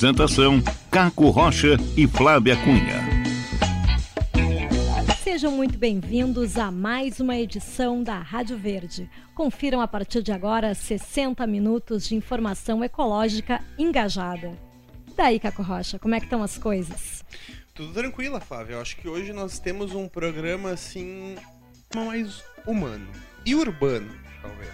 Apresentação: Caco Rocha e Flávia Cunha. Sejam muito bem-vindos a mais uma edição da Rádio Verde. Confiram a partir de agora 60 minutos de informação ecológica engajada. E daí, Caco Rocha, como é que estão as coisas? Tudo tranquilo, Flávia. Eu acho que hoje nós temos um programa assim mais humano e urbano, talvez.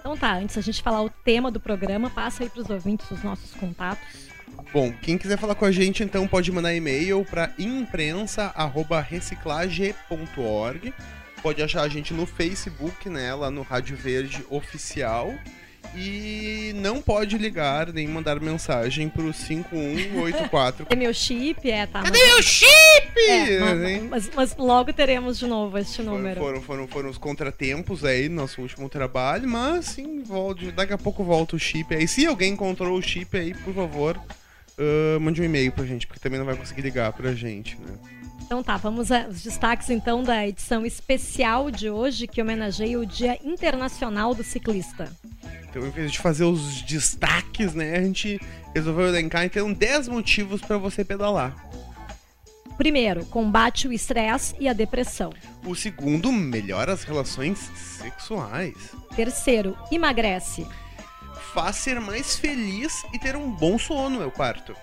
Então tá, antes da gente falar o tema do programa, passa aí para os ouvintes os nossos contatos. Bom, quem quiser falar com a gente, então pode mandar e-mail para imprensa@reciclage.org. Pode achar a gente no Facebook, né, lá no Rádio Verde Oficial. E não pode ligar nem mandar mensagem pro 5184. É meu chip, é, tá? Cadê meu chip? É, mas, mas, mas, logo teremos de novo este número. Foram, foram, foram os contratempos aí no nosso último trabalho, mas sim, volte, daqui a pouco volta o chip aí. Se alguém encontrou o chip aí, por favor, uh, mande um e-mail pra gente, porque também não vai conseguir ligar pra gente, né? Então tá, vamos aos destaques então da edição especial de hoje que homenageia o Dia Internacional do Ciclista. Então, em vez de fazer os destaques, né, a gente resolveu elencar então 10 motivos para você pedalar. Primeiro, combate o estresse e a depressão. O segundo, melhora as relações sexuais. Terceiro, emagrece. Faz ser mais feliz e ter um bom sono, é o quarto.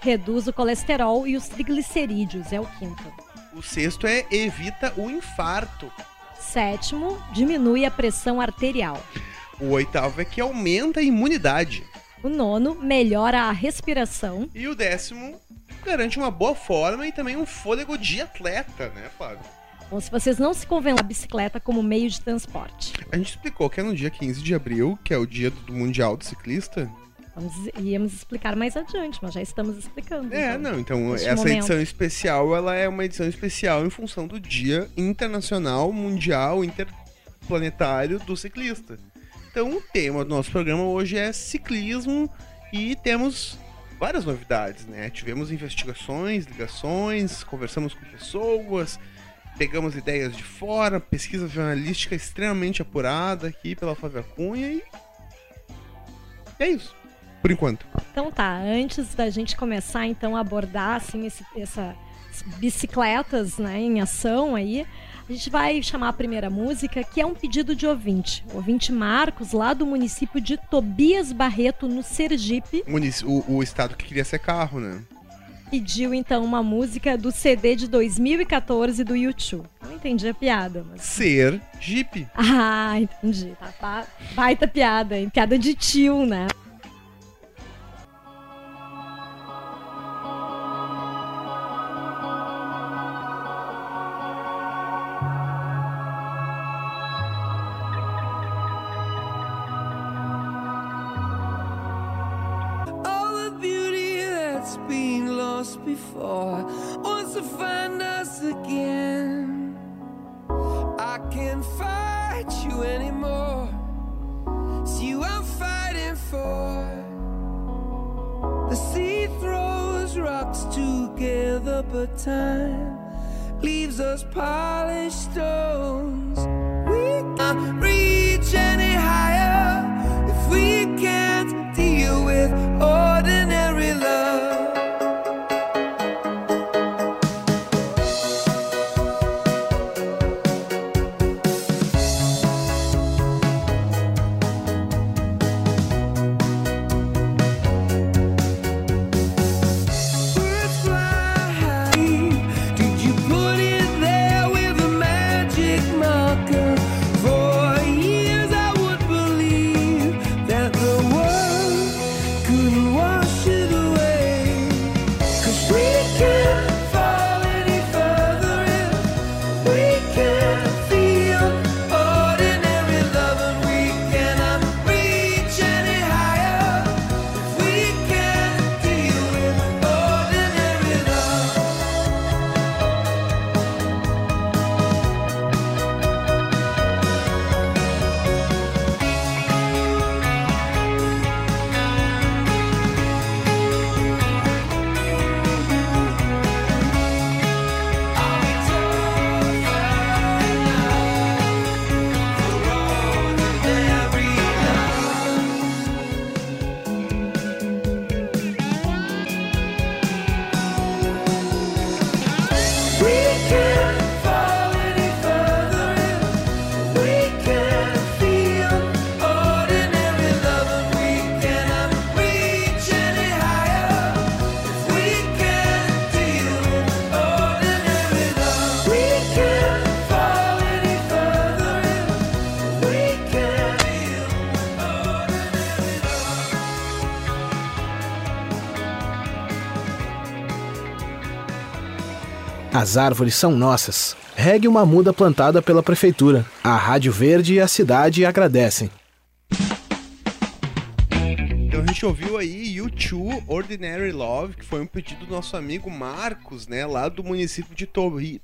Reduz o colesterol e os triglicerídeos, é o quinto. O sexto é evita o infarto. Sétimo, diminui a pressão arterial. O oitavo é que aumenta a imunidade. O nono melhora a respiração. E o décimo garante uma boa forma e também um fôlego de atleta, né, Flávio? Bom, se vocês não se convencem a bicicleta como meio de transporte. A gente explicou que é no dia 15 de abril, que é o dia do Mundial do Ciclista. Vamos, íamos explicar mais adiante, mas já estamos explicando. É, então, não, então essa momento. edição especial, ela é uma edição especial em função do Dia Internacional, Mundial, Interplanetário do Ciclista. Então, o tema do nosso programa hoje é ciclismo e temos várias novidades, né? Tivemos investigações, ligações, conversamos com pessoas, pegamos ideias de fora, pesquisa jornalística extremamente apurada aqui pela Flávia Cunha e é isso, por enquanto. Então tá, antes da gente começar então a abordar assim esse, essa bicicletas, né, em ação aí, a gente vai chamar a primeira música, que é um pedido de ouvinte. Ouvinte Marcos, lá do município de Tobias Barreto, no Sergipe. O, o estado que queria ser carro, né? Pediu então uma música do CD de 2014 do YouTube. Não entendi a piada, mas. Ser Jeep. Ah, entendi. Tá, baita piada, hein? Piada de tio, né? Before wants to find us again. I can't fight you anymore. It's you I'm fighting for. The sea throws rocks together, but time leaves us polished stones. As árvores são nossas. Regue uma muda plantada pela prefeitura. A Rádio Verde e a cidade agradecem. Então a gente ouviu aí U2 Ordinary Love, que foi um pedido do nosso amigo Marcos, né, lá do município de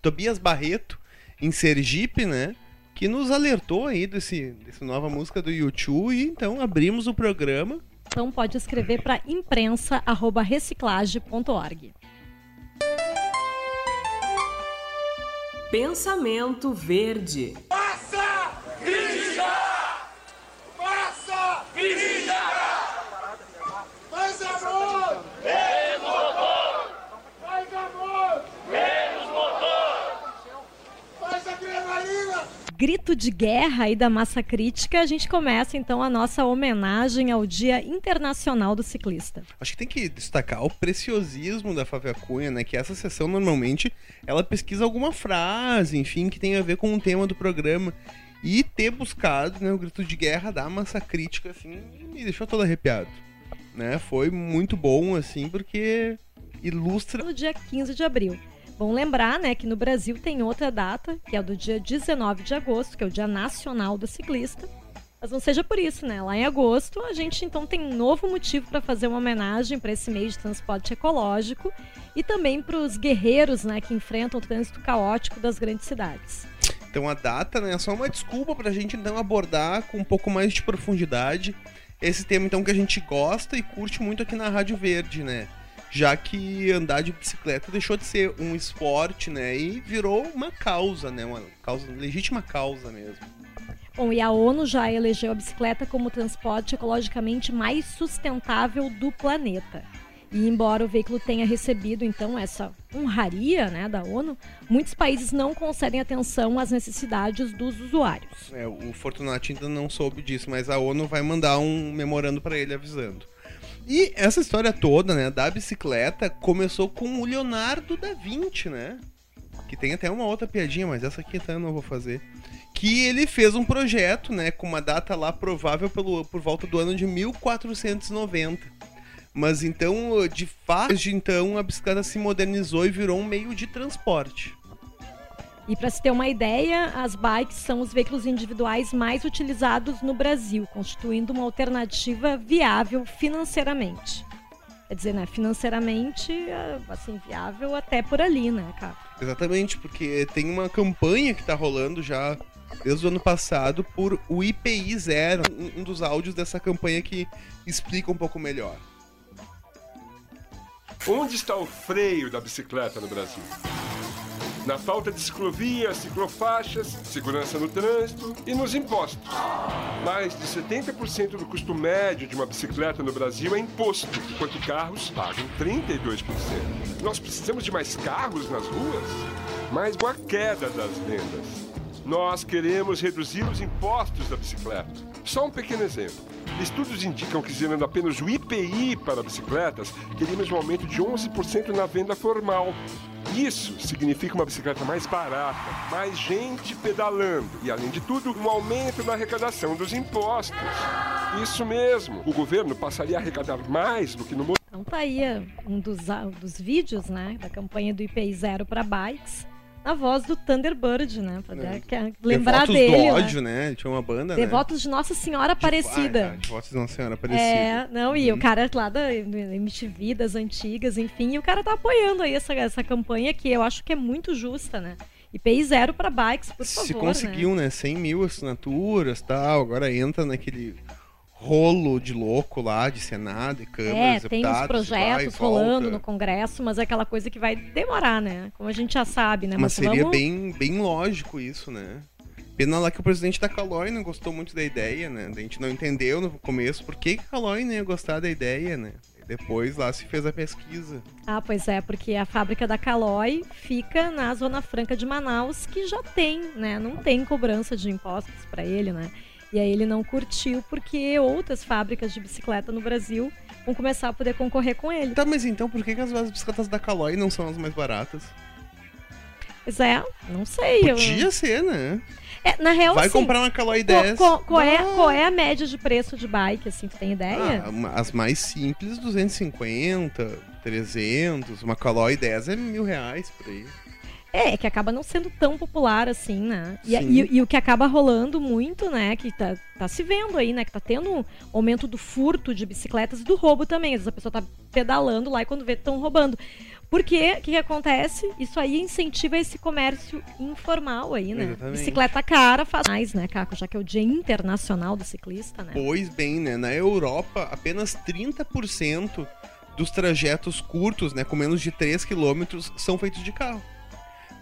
Tobias Barreto, em Sergipe, né? Que nos alertou aí desse, dessa nova música do U2 e então abrimos o programa. Então pode escrever para imprensa@reciclage.org. Pensamento Verde. Passa! Grita! Passa! Grita! Mais amor! Menos motor! Mais amor! Menos motor! Mais adrenalina! Grito de guerra e da massa crítica, a gente começa então a nossa homenagem ao Dia Internacional do Ciclista. Acho que tem que destacar o preciosismo da Fábio Cunha, né? Que essa sessão normalmente ela pesquisa alguma frase, enfim, que tem a ver com o tema do programa. E ter buscado né, o grito de guerra da massa crítica, assim, me deixou todo arrepiado. Né? Foi muito bom, assim, porque ilustra. No dia 15 de abril. Bom lembrar, né, que no Brasil tem outra data, que é do dia 19 de agosto, que é o Dia Nacional do Ciclista. Mas não seja por isso, né? Lá em agosto a gente então tem um novo motivo para fazer uma homenagem para esse meio de transporte ecológico e também para os guerreiros, né, que enfrentam o trânsito caótico das grandes cidades. Então a data, né, é só uma desculpa para a gente então abordar com um pouco mais de profundidade esse tema então que a gente gosta e curte muito aqui na Rádio Verde, né? Já que andar de bicicleta deixou de ser um esporte, né, e virou uma causa, né, uma causa legítima causa mesmo. Bom, e a ONU já elegeu a bicicleta como o transporte ecologicamente mais sustentável do planeta. E embora o veículo tenha recebido então essa honraria né, da ONU, muitos países não concedem atenção às necessidades dos usuários. É, o Fortunato ainda não soube disso, mas a ONU vai mandar um memorando para ele avisando. E essa história toda, né, da bicicleta começou com o Leonardo da Vinci, né? Que tem até uma outra piadinha, mas essa aqui então eu não vou fazer que ele fez um projeto, né, com uma data lá provável pelo, por volta do ano de 1490. Mas então, de fato, de então a bicicleta se modernizou e virou um meio de transporte. E para se ter uma ideia, as bikes são os veículos individuais mais utilizados no Brasil, constituindo uma alternativa viável financeiramente. Quer dizer, né, financeiramente, assim, viável até por ali, né, cara? Exatamente, porque tem uma campanha que está rolando já desde o ano passado por o IPI Zero, um, um dos áudios dessa campanha que explica um pouco melhor. Onde está o freio da bicicleta no Brasil? Na falta de ciclovias, ciclofaixas, segurança no trânsito e nos impostos. Mais de 70% do custo médio de uma bicicleta no Brasil é imposto, enquanto carros pagam 32%. Nós precisamos de mais carros nas ruas? Mais uma queda das vendas. Nós queremos reduzir os impostos da bicicleta. Só um pequeno exemplo. Estudos indicam que, zerando apenas o IPI para bicicletas, teríamos um aumento de 11% na venda formal. Isso significa uma bicicleta mais barata, mais gente pedalando e, além de tudo, um aumento na arrecadação dos impostos. Isso mesmo, o governo passaria a arrecadar mais do que no. Então tá aí um dos, dos vídeos né, da campanha do IPI Zero para bikes a voz do Thunderbird, né? Pra é. lembrar Devotos dele. do ódio, né? Tinha uma banda, Devotos né? de Nossa Senhora Aparecida. De, Devotos de Nossa Senhora Aparecida. É, não, e hum. o cara lá da MTV, das antigas, enfim, e o cara tá apoiando aí essa, essa campanha que eu acho que é muito justa, né? IPI zero para bikes, por favor. Se conseguiu, né? né? 100 mil assinaturas tal, agora entra naquele rolo de louco lá, de Senado e Câmara, É, tem os projetos rolando no Congresso, mas é aquela coisa que vai demorar, né? Como a gente já sabe, né? Mas, mas seria vamos... bem, bem lógico isso, né? Pena lá que o presidente da Caloi não gostou muito da ideia, né? A gente não entendeu no começo por que, a Caloi não ia gostar da ideia, né? Depois lá se fez a pesquisa. Ah, pois é, porque a fábrica da Caloi fica na Zona Franca de Manaus, que já tem, né? Não tem cobrança de impostos para ele, né? E aí ele não curtiu porque outras fábricas de bicicleta no Brasil vão começar a poder concorrer com ele. Tá, mas então por que, que as bicicletas da Caloi não são as mais baratas? Pois é, não sei. Podia eu... ser, né? É, na real, Vai assim, comprar uma Caloi 10. Qual, qual, é, qual é a média de preço de bike, assim, tu tem ideia? Ah, as mais simples, 250, 300. Uma Caloi 10 é mil reais por aí. É, que acaba não sendo tão popular assim, né? E, e- e o que acaba rolando muito, né? Que tá, tá se vendo aí, né? Que tá tendo um aumento do furto de bicicletas e do roubo também. Às vezes a pessoa tá pedalando lá e quando vê, estão roubando. Porque o que, que acontece? Isso aí incentiva esse comércio informal aí, né? Exatamente. Bicicleta cara faz mais, né, Caco? Já que é o Dia Internacional do Ciclista, né? Pois bem, né? Na Europa, apenas 30% dos trajetos curtos, né, com menos de 3 km, são feitos de carro.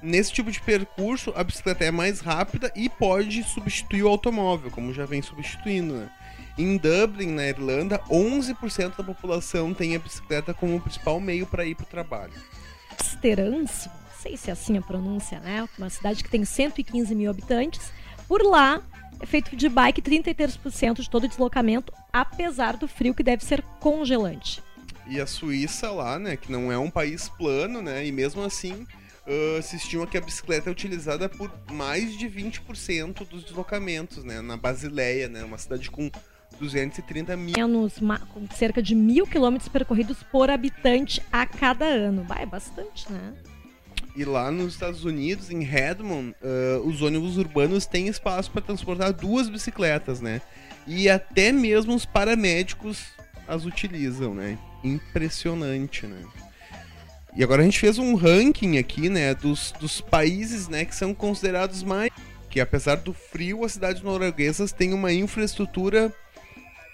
Nesse tipo de percurso, a bicicleta é mais rápida e pode substituir o automóvel, como já vem substituindo, né? Em Dublin, na Irlanda, 11% da população tem a bicicleta como o principal meio para ir para o trabalho. Steranço, não sei se é assim a pronúncia, né? Uma cidade que tem 115 mil habitantes. Por lá, é feito de bike 33% de todo o deslocamento, apesar do frio que deve ser congelante. E a Suíça lá, né, que não é um país plano, né, e mesmo assim ah, se estima que a bicicleta é utilizada por mais de 20% dos deslocamentos, né, na Basileia, né, uma cidade com 230 mil. Menos com cerca de mil quilômetros percorridos por habitante a cada ano. Vai, é bastante, né? E lá nos Estados Unidos, em Redmond, ah, os ônibus urbanos têm espaço para transportar duas bicicletas, né, e até mesmo os paramédicos as utilizam, né, impressionante, né. E agora a gente fez um ranking aqui, né, dos, dos países, né, que são considerados mais que apesar do frio, as cidades norueguesas têm uma infraestrutura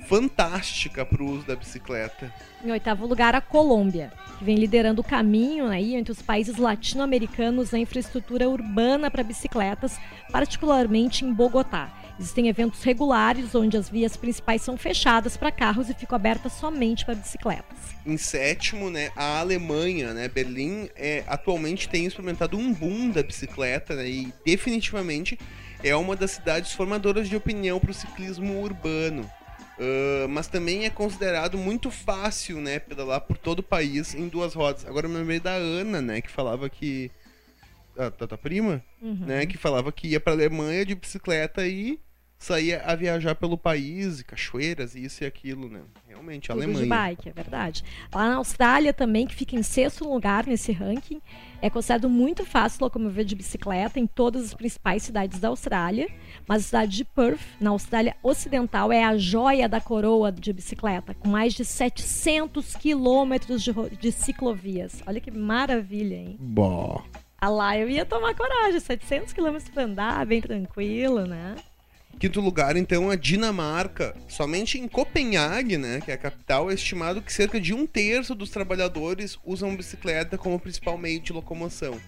fantástica para o uso da bicicleta. Em oitavo lugar, a Colômbia, que vem liderando o caminho aí entre os países latino-americanos na infraestrutura urbana para bicicletas, particularmente em Bogotá. Existem eventos regulares onde as vias principais são fechadas para carros e ficam abertas somente para bicicletas. Em sétimo, né, a Alemanha, né, Berlim, é, atualmente tem experimentado um boom da bicicleta né, e definitivamente é uma das cidades formadoras de opinião para o ciclismo urbano. Ah, mas também é considerado muito fácil, né, pedalar por todo o país em duas rodas. Agora eu me lembrei da Ana, né, que falava que a, da tua prima, né, que falava que ia para Alemanha de bicicleta e saía a viajar pelo país, e cachoeiras, isso e aquilo, né? Realmente, a Tudo Alemanha. de bike, é verdade. Lá na Austrália também, que fica em sexto lugar nesse ranking, é considerado muito fácil locomover de bicicleta em todas as principais cidades da Austrália, mas a cidade de Perth, na Austrália Ocidental, é a joia da coroa de bicicleta, com mais de 700 quilômetros de, de ciclovias. Olha que maravilha, hein? Bom. Ah lá, eu ia tomar coragem, 700 quilômetros pra andar, bem tranquilo, né? Quinto lugar, então, a Dinamarca. Somente em Copenhague, né, que é a capital, é estimado que cerca de um terço dos trabalhadores usam bicicleta como principal meio de locomoção.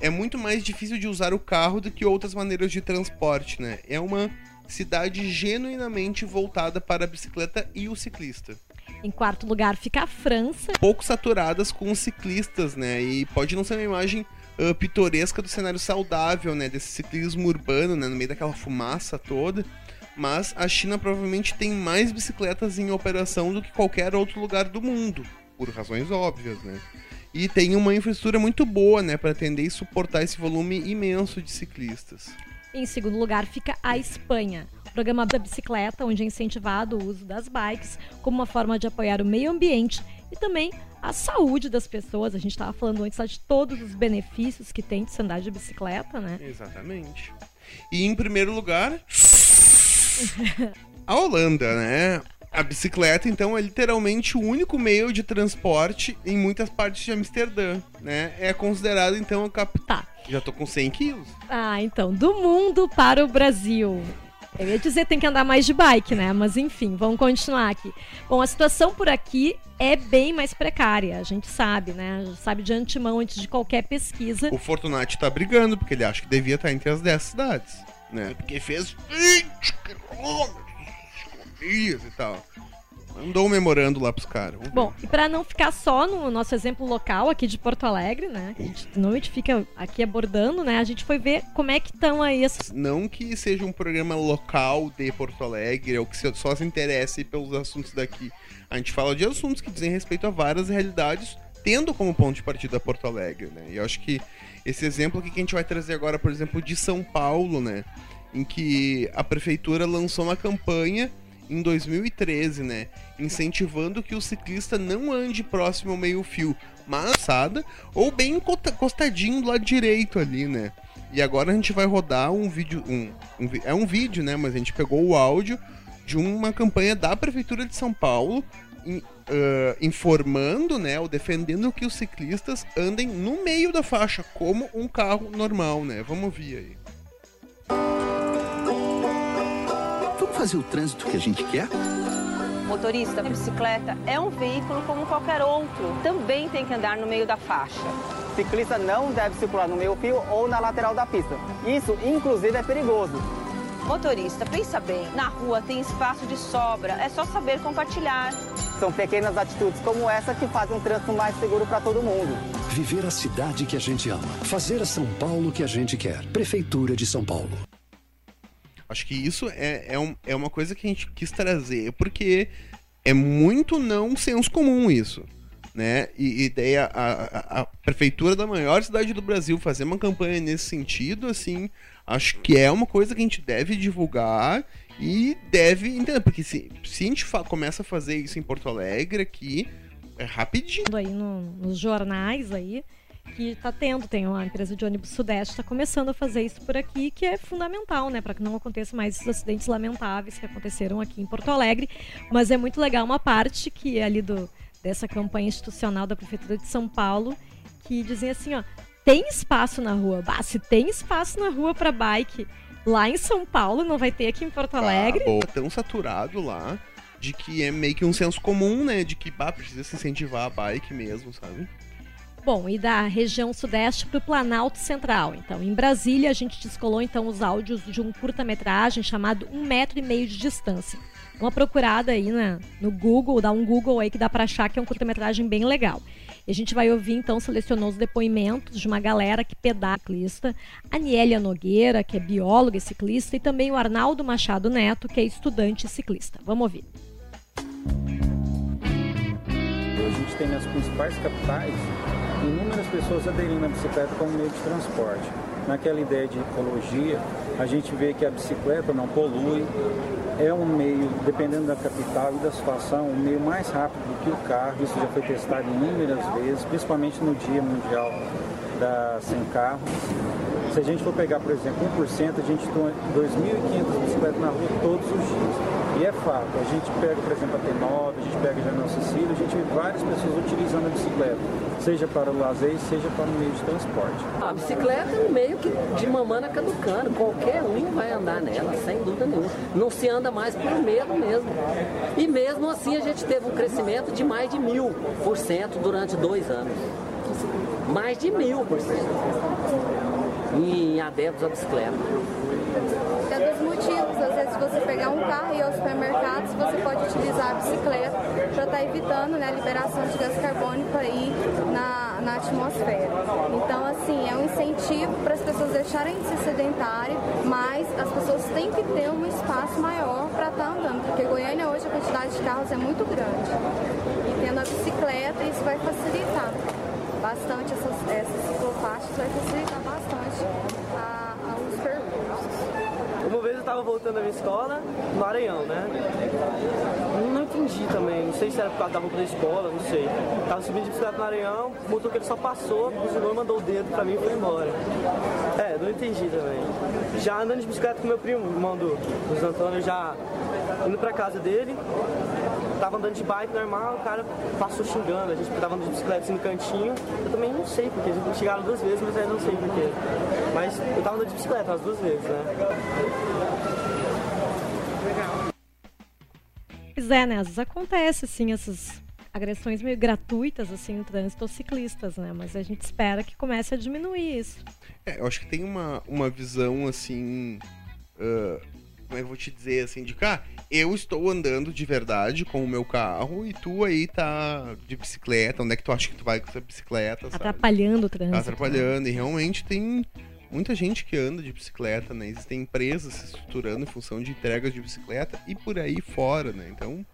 É muito mais difícil de usar o carro do que outras maneiras de transporte, né? É uma cidade genuinamente voltada para a bicicleta e o ciclista. Em quarto lugar fica a França, Pouco saturadas com os ciclistas, né? E pode não ser uma imagem ah, pitoresca do cenário saudável, né? Desse ciclismo urbano, né? No meio daquela fumaça toda. Mas a China provavelmente tem mais bicicletas em operação do que qualquer outro lugar do mundo, por razões óbvias, né? E tem uma infraestrutura muito boa, né, para atender e suportar esse volume imenso de ciclistas. Em segundo lugar fica a Espanha. Programa da bicicleta, onde é incentivado o uso das bikes como uma forma de apoiar o meio ambiente e também a saúde das pessoas. A gente estava falando antes lá de todos os benefícios que tem de se andar de bicicleta, né? Exatamente. E em primeiro lugar, a Holanda, né? A bicicleta, então, é literalmente o único meio de transporte em muitas partes de Amsterdã, né? É considerado, então, a capital. Tá. Já tô com 100 quilos. Ah, então, do mundo para o Brasil. Eu ia dizer tem que andar mais de bike, né? Mas enfim, vamos continuar aqui. Bom, a situação por aqui é bem mais precária, a gente sabe, né? Já sabe de antemão antes de qualquer pesquisa. O Fortunati tá brigando, porque ele acha que devia estar entre as 10 cidades, né? Porque fez 20 quilômetros e tal. Mandou um memorando lá pros caras. Bom, e para não ficar só no nosso exemplo local aqui de Porto Alegre, né? A gente normalmente fica aqui abordando, né? A gente foi ver como é que estão aí essas. Não que seja um programa local de Porto Alegre, ou que só se interesse pelos assuntos daqui. A gente fala de assuntos que dizem respeito a várias realidades, tendo como ponto de partida Porto Alegre, né? E eu acho que esse exemplo aqui que a gente vai trazer agora, por exemplo, de São Paulo, né? Em que a prefeitura lançou uma campanha em 2013, né? Incentivando que o ciclista não ande próximo ao meio-fio, mas assada ou bem encostadinho do lado direito ali, né? E agora a gente vai rodar um vídeo. Um, um, é um vídeo, né? Mas a gente pegou o áudio de uma campanha da Prefeitura de São Paulo in, uh, informando, né? Ou defendendo que os ciclistas andem no meio da faixa, como um carro normal, né? Vamos ouvir aí. Fazer o trânsito que a gente quer? Motorista, a bicicleta é um veículo como qualquer outro. Também tem que andar no meio da faixa. Ciclista não deve circular no meio fio ou na lateral da pista. Isso, inclusive, é perigoso. Motorista, pensa bem. Na rua tem espaço de sobra. É só saber compartilhar. São pequenas atitudes como essa que fazem um trânsito mais seguro para todo mundo. Viver a cidade que a gente ama. Fazer a São Paulo que a gente quer. Prefeitura de São Paulo. Acho que isso é, é, um, é uma coisa que a gente quis trazer, porque é muito não senso comum isso. Né? E, e daí a, a, a, prefeitura da maior cidade do Brasil fazer uma campanha nesse sentido, assim, acho que é uma coisa que a gente deve divulgar e deve entender, porque se, se a gente começa a fazer isso em Porto Alegre aqui, é rapidinho. Aí no, nos jornais aí, que está tendo, tem uma empresa de ônibus Sudeste está começando a fazer isso por aqui, que é fundamental, né, para que não aconteça mais esses acidentes lamentáveis que aconteceram aqui em Porto Alegre. Mas é muito legal uma parte que é ali do dessa campanha institucional da prefeitura de São Paulo, que dizem assim, ó, tem espaço na rua. Bah, se tem espaço na rua para bike lá em São Paulo, não vai ter aqui em Porto Alegre. Ah, tão saturado lá de que é meio que um senso comum, né, de que bah, precisa se incentivar a bike mesmo, sabe? Bom, e da região sudeste para o Planalto Central. Então, em Brasília, a gente descolou então os áudios de um curta-metragem chamado Um Metro e Meio de Distância. Uma procurada aí na, no Google, dá um Google aí que dá para achar que é um curta-metragem bem legal. E a gente vai ouvir, então, selecionou os depoimentos de uma galera que pedala ciclista, a Nielia Nogueira, que é bióloga e ciclista, e também o Arnaldo Machado Neto, que é estudante e ciclista. Vamos ouvir. A gente tem nas principais capitais inúmeras pessoas aderindo à bicicleta como meio de transporte. Naquela ideia de ecologia, a gente vê que a bicicleta não polui, é um meio, dependendo da capital e da situação, um meio mais rápido do que o carro. Isso já foi testado inúmeras vezes, principalmente no Dia Mundial da Sem Carros. Se a gente for pegar, por exemplo, 1%, a gente tem 2.500 bicicletas na rua todos os dias. E é fato, a gente pega, por exemplo, a T9, a gente pega a Janel Cecília, a gente vê várias pessoas utilizando a bicicleta, seja para o lazer, seja para o meio de transporte. A bicicleta é um meio que de mamana caducando, qualquer um vai andar nela, sem dúvida nenhuma. Não se anda mais por medo mesmo. E mesmo assim a gente teve um crescimento de mais de mil por cento durante dois anos. Mais de mil por cento em adeptos à bicicleta. É dos motivos, às vezes você pegar um carro e ir aos supermercados, você pode utilizar a bicicleta para estar tá evitando né, a liberação de gás carbônico aí na, na atmosfera. Então, assim, é um incentivo para as pessoas deixarem de ser sedentárias, mas as pessoas têm que ter um espaço maior para estar tá andando, porque Goiânia hoje a quantidade de carros é muito grande. E tendo a bicicleta, isso vai facilitar bastante essas, essas ciclofaixas, vai facilitar bastante a, a, os percursos. Uma vez eu estava voltando da minha escola, no Maranhão, né? Não entendi também, não sei se era por causa da roupa da escola, não sei. Tava subindo de bicicleta no Maranhão, o motoqueiro só passou, buzinou, mandou o dedo pra mim e foi embora. É, não entendi também. Já andando de bicicleta com meu primo, irmão do Antônio, já indo pra casa dele, tava andando de bike normal, o cara passou xingando, a gente tava andando de bicicleta assim no cantinho. Eu também não sei porque, a gente chegaram duas vezes, mas aí não sei porquê. Mas eu tava andando de bicicleta as duas vezes, né? Legal. Pois é, né? Às vezes acontece, assim, essas agressões meio gratuitas, assim, no trânsito aos ciclistas, né? Mas a gente espera que comece a diminuir isso. É, eu acho que tem uma, uma visão, assim... Uh, como é eu vou te dizer, assim, de cá, eu estou andando de verdade com o meu carro e tu aí tá de bicicleta. Onde é que tu acha que tu vai com essa bicicleta? Sabe? Atrapalhando o trânsito. Tá atrapalhando. E realmente tem muita gente que anda de bicicleta, né? Existem empresas se estruturando em função de entregas de bicicleta e por aí fora, né? Então,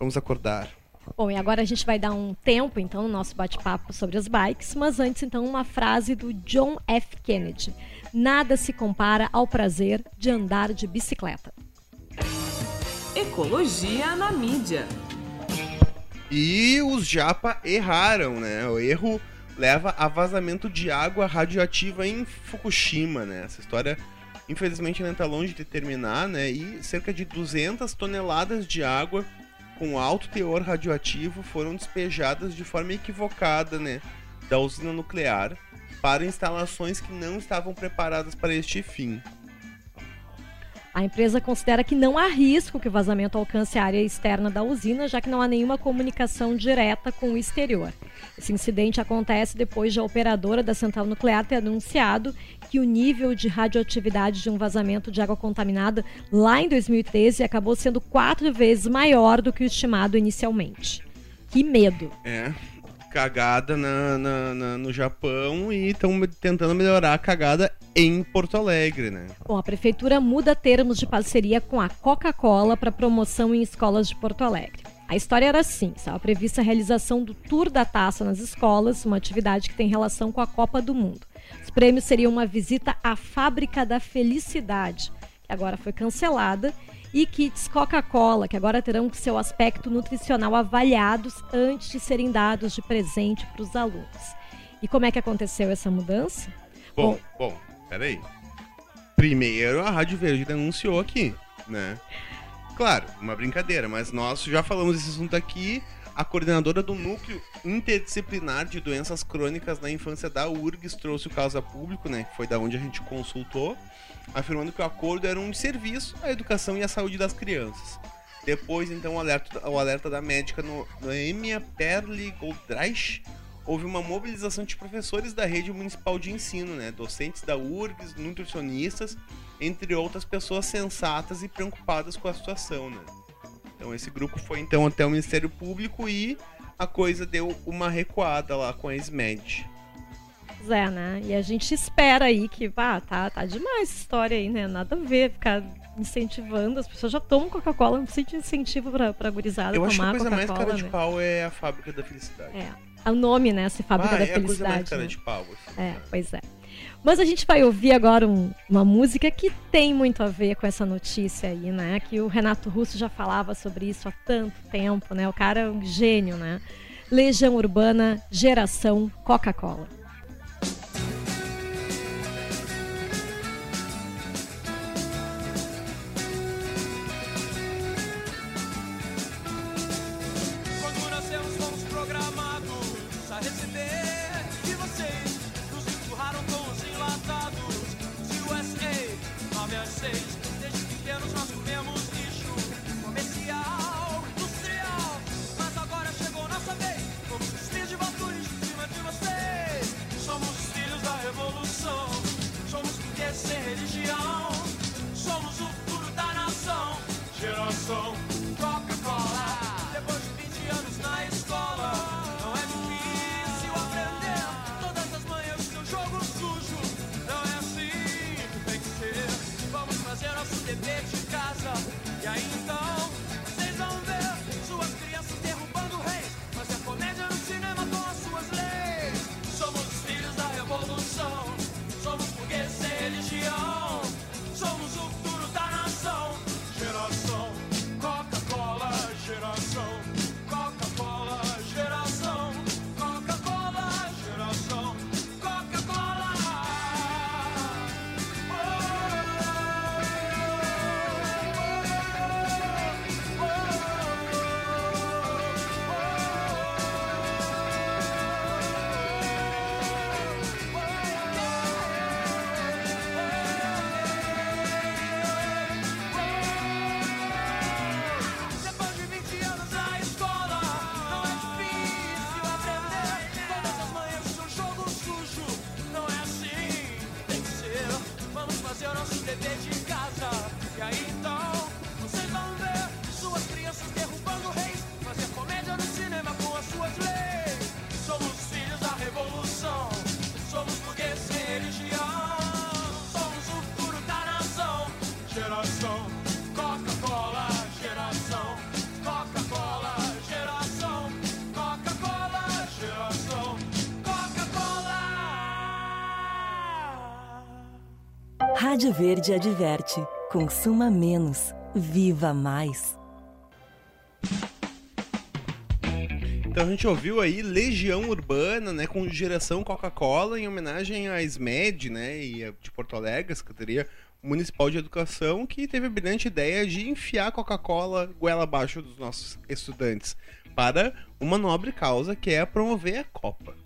vamos acordar. Bom, e agora a gente vai dar um tempo, então, no nosso bate-papo sobre as bikes, mas antes, então, uma frase do John F. Kennedy. Nada se compara ao prazer de andar de bicicleta. Ecologia na mídia. E os japa erraram, né? O erro leva a vazamento de água radioativa em Fukushima, né? Essa história, infelizmente, ainda está longe de terminar, né? E cerca de 200 toneladas de água com alto teor radioativo foram despejadas de forma equivocada, né? Da usina nuclear para instalações que não estavam preparadas para este fim. A empresa considera que não há risco que o vazamento alcance a área externa da usina, já que não há nenhuma comunicação direta com o exterior. Esse incidente acontece depois de a operadora da central nuclear ter anunciado que o nível de radioatividade de um vazamento de água contaminada lá em 2013 acabou sendo quatro vezes maior do que o estimado inicialmente. Que medo! É, cagada na, na, na, no Japão e estão tentando melhorar a cagada em Porto Alegre, né? Bom, a prefeitura muda termos de parceria com a Coca-Cola para promoção em escolas de Porto Alegre. A história era assim: estava prevista a realização do Tour da Taça nas escolas, uma atividade que tem relação com a Copa do Mundo. Os prêmios seriam uma visita à Fábrica da Felicidade, que agora foi cancelada, e kits Coca-Cola, que agora terão seu aspecto nutricional avaliados antes de serem dados de presente para os alunos. E como é que aconteceu essa mudança? Bom, bom, bom peraí. Primeiro a Rádio Verde denunciou aqui, né? Claro, uma brincadeira, mas nós já falamos desse assunto aqui. A coordenadora do Núcleo Interdisciplinar de Doenças Crônicas na Infância da URGS trouxe o caso a público, né? Que foi da onde a gente consultou afirmando que o acordo era um serviço à educação e à saúde das crianças. Depois, então, o alerta, o alerta da médica no, Noemia Perli Goldreich, houve uma mobilização de professores da rede municipal de ensino, né? docentes da URGS, nutricionistas, entre outras pessoas sensatas e preocupadas com a situação. Né? Então esse grupo foi então até o Ministério Público e a coisa deu uma recuada lá com a SMED. É, né? E a gente espera aí que, ah, tá, tá demais essa história aí, né? Nada a ver ficar incentivando. As pessoas já tomam Coca-Cola, não precisa de incentivo pra, pra gurizada Eu tomar acho que a coisa mais cara né? de pau é a Fábrica da Felicidade. É. O nome, né? Essa Fábrica ah, da é Felicidade. a coisa mais cara né? de pau. Assim, é, né? pois é. Mas a gente vai ouvir agora um, uma música que tem muito a ver com essa notícia aí, né? Que o Renato Russo já falava sobre isso há tanto tempo, né? O cara é um gênio, né? Legião Urbana, Geração Coca-Cola. Rádio Verde adverte: consuma menos, viva mais. Então a gente ouviu aí Legião Urbana, né, com geração Coca-Cola em homenagem à SMED, né, e de Porto Alegre, a Secretaria Municipal de Educação, que teve a brilhante ideia de enfiar Coca-Cola goela abaixo dos nossos estudantes para uma nobre causa que é promover a Copa.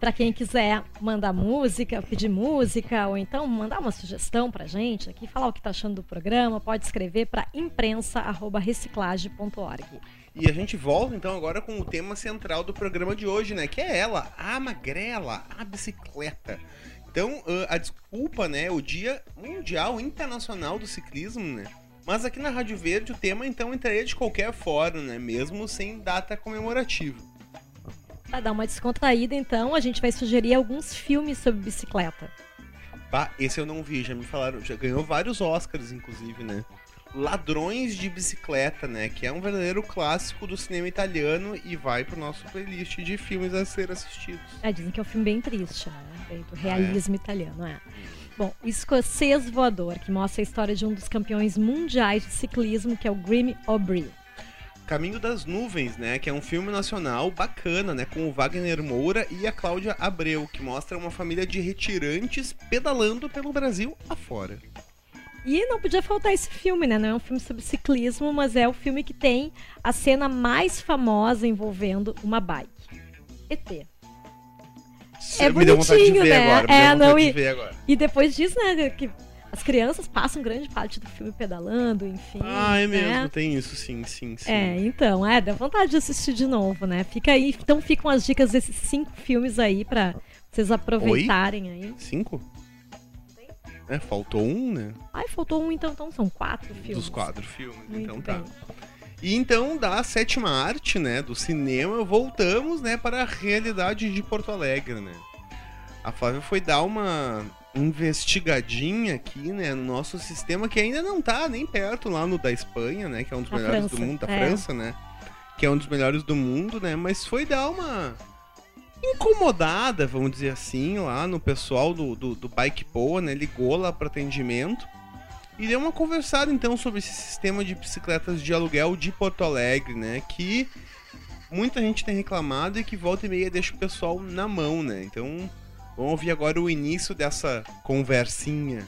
Para quem quiser mandar música, pedir música, ou então mandar uma sugestão pra gente aqui, falar o que tá achando do programa, pode escrever para imprensa@reciclage.org. E a gente volta então agora com o tema central do programa de hoje, né? Que é ela, a magrela, a bicicleta. Então, a desculpa, né? O Dia Mundial Internacional do Ciclismo, né? Mas aqui na Rádio Verde o tema então entraria de qualquer forma, né? Mesmo sem data comemorativa. Para dar uma descontraída, então, a gente vai sugerir alguns filmes sobre bicicleta. Bah, esse eu não vi, já me falaram, já ganhou vários Oscars, inclusive, né? Ladrões de Bicicleta, né? Que é um verdadeiro clássico do cinema italiano e vai pro nosso playlist de filmes a ser assistidos. É, dizem que é um filme bem triste, né? Bem do realismo italiano, é. Hum. Bom, o Escocês Voador, que mostra a história de um dos campeões mundiais de ciclismo, que é o Grim O'Brien. Caminho das Nuvens, né? Que é um filme nacional bacana, né? Com o Wagner Moura e a Cláudia Abreu, que mostra uma família de retirantes pedalando pelo Brasil afora. E não podia faltar esse filme, né? Não é um filme sobre ciclismo, mas é o filme que tem a cena mais famosa envolvendo uma bike. ET. É bonitinho, né? agora, é, não, e, e depois diz, né, que as crianças passam grande parte do filme pedalando, enfim. Ah, é mesmo, né? tem isso, sim, sim, sim. É, então, é, dá vontade de assistir de novo, né? Fica aí, então ficam as dicas desses cinco filmes aí pra vocês aproveitarem aí. Cinco? É, faltou um, né? Ai, faltou um, então, então são quatro filmes. Dos quatro filmes, Muito então tá. bem. E então, da sétima arte, né, do cinema, voltamos, né, para a realidade de Porto Alegre, né? A Flávia foi dar uma investigadinha aqui, né, no nosso sistema, que ainda não tá nem perto lá no da Espanha, né, que é um dos Da melhores França, do mundo, da é. França, né? Que é um dos melhores do mundo, né? Mas foi dar uma incomodada, vamos dizer assim, lá no pessoal do, do, do Bike Poa, né? Ligou lá para atendimento e deu uma conversada então sobre esse sistema de bicicletas de aluguel de Porto Alegre, né? Que muita gente tem reclamado e que volta e meia deixa o pessoal na mão, né? Então vamos ouvir agora o início dessa conversinha.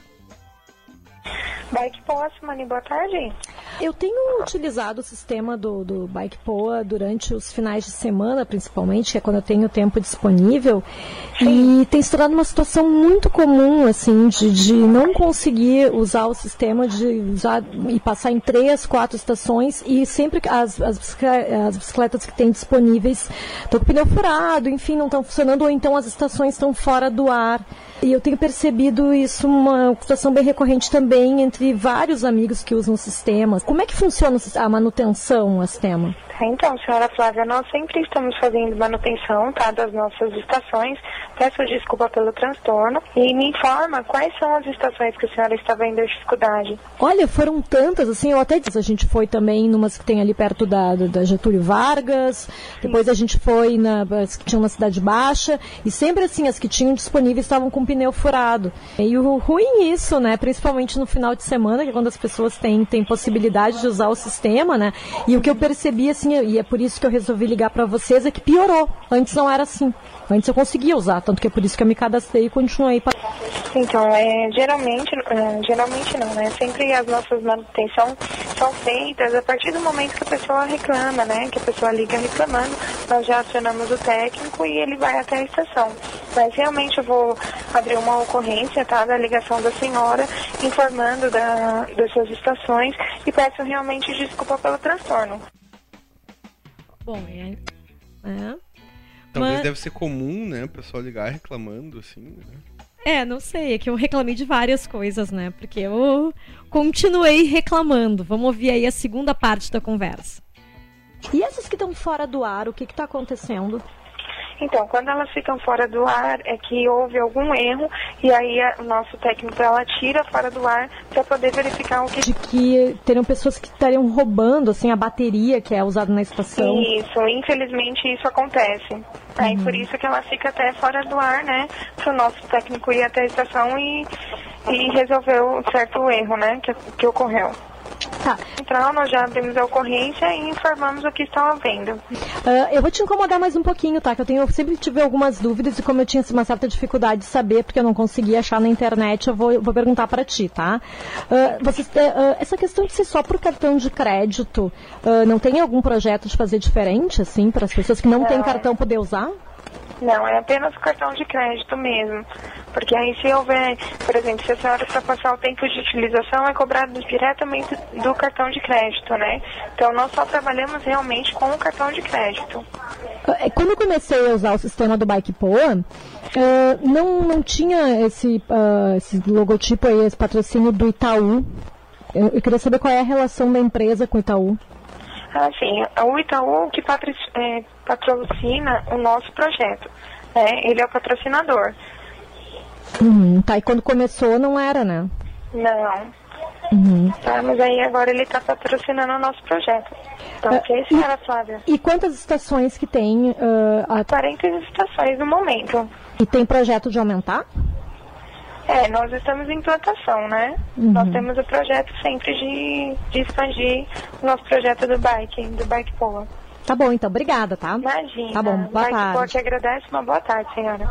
Bike Poa, Simone, boa tarde. Eu tenho utilizado o sistema do, do Bike Poa durante os finais de semana, principalmente, que é quando eu tenho tempo disponível. E tem se tornado uma situação muito comum, assim, de, de não conseguir usar o sistema, de usar e passar em três, quatro estações e sempre as, as, as bicicletas que tem disponíveis estão com pneu furado, enfim, não estão funcionando, ou então as estações estão fora do ar. E eu tenho percebido isso uma situação bem recorrente também entre vários amigos que usam o sistema. Como é que funciona a manutenção, o sistema? Então, senhora Flávia, nós sempre estamos fazendo manutenção tá, das nossas estações. Peço desculpa pelo transtorno e me informa quais são as estações que a senhora está vendo dificuldade. Olha, foram tantas, assim, eu até disse, a gente foi também numas que tem ali perto da, da- Getúlio Vargas, depois a gente foi na, que tinham na Cidade Baixa, e sempre assim, as que tinham disponíveis estavam com pneu furado. E o ruim isso, né, principalmente no final de semana, que é quando as pessoas têm, têm possibilidade de usar o sistema, né, e o que eu percebi, assim, e é por isso que eu resolvi ligar para vocês, é que piorou. Antes não era assim. Antes eu conseguia usar, tanto que é por isso que eu me cadastrei e continuei. pa- Então, é, geralmente, é, geralmente não, né? Sempre as nossas manutenções são feitas a partir do momento que a pessoa reclama, né? Que a pessoa liga reclamando, nós já acionamos o técnico e ele vai até a estação. Mas realmente eu vou abrir uma ocorrência, tá? Da ligação da senhora, informando da, das suas estações e peço realmente desculpa pelo transtorno. Bom, é. é. Talvez Mas- deve ser comum, né, o pessoal ligar reclamando, assim, né? É, não sei, é que eu reclamei de várias coisas, né? Porque eu continuei reclamando. Vamos ouvir aí a segunda parte da conversa. E essas que estão fora do ar, o que está acontecendo? Então, quando elas ficam fora do ar, é que houve algum erro e aí a- o nosso técnico ela tira fora do ar para poder verificar o que De que teriam pessoas que estariam roubando assim a bateria que é usada na estação. Isso, infelizmente isso acontece. Aí Uhum. por isso que ela fica até fora do ar, né? Para o nosso técnico ir até a estação e, e resolver o certo erro, né? Que, que ocorreu. Tá. Então, nós já abrimos a ocorrência e informamos o que estão havendo. Ah, eu vou te incomodar mais um pouquinho, tá? Que eu, tenho, eu sempre tive algumas dúvidas e como eu tinha uma certa dificuldade de saber, porque eu não conseguia achar na internet, eu vou, vou perguntar para ti, tá? Ah, vocês, ah, essa questão de ser só por cartão de crédito, não tem algum projeto de fazer diferente, assim, para as pessoas que não têm Não. cartão poder usar? Não, é apenas o cartão de crédito mesmo. Porque aí se houver, por exemplo, se a senhora ultrapassar o tempo de utilização, é cobrado diretamente do cartão de crédito, né? Então nós só trabalhamos realmente com o cartão de crédito. Ah, Quando eu comecei a usar o sistema do Bike Poa, ah, não, não tinha esse, ah, esse logotipo aí, esse patrocínio do Itaú. Eu queria saber qual é a relação da empresa com o Itaú. Assim, o Itaú que é, patrocina o nosso projeto. Né? Ele é o patrocinador. Uhum, tá, e quando começou não era, né? Não. Uhum. Tá, mas aí agora ele está patrocinando o nosso projeto. Então, ok, senhora Flávia? E quantas estações que tem? ah, a- 40 estações no momento. E tem projeto de aumentar? É, nós estamos em implantação, né? Uhum. Nós temos o projeto sempre de, de expandir o nosso projeto do bike, do Bike Poa. Tá bom, então, obrigada, tá? Imagina. Tá bom, boa bike Poa tarde. que agradece. Uma boa tarde, senhora.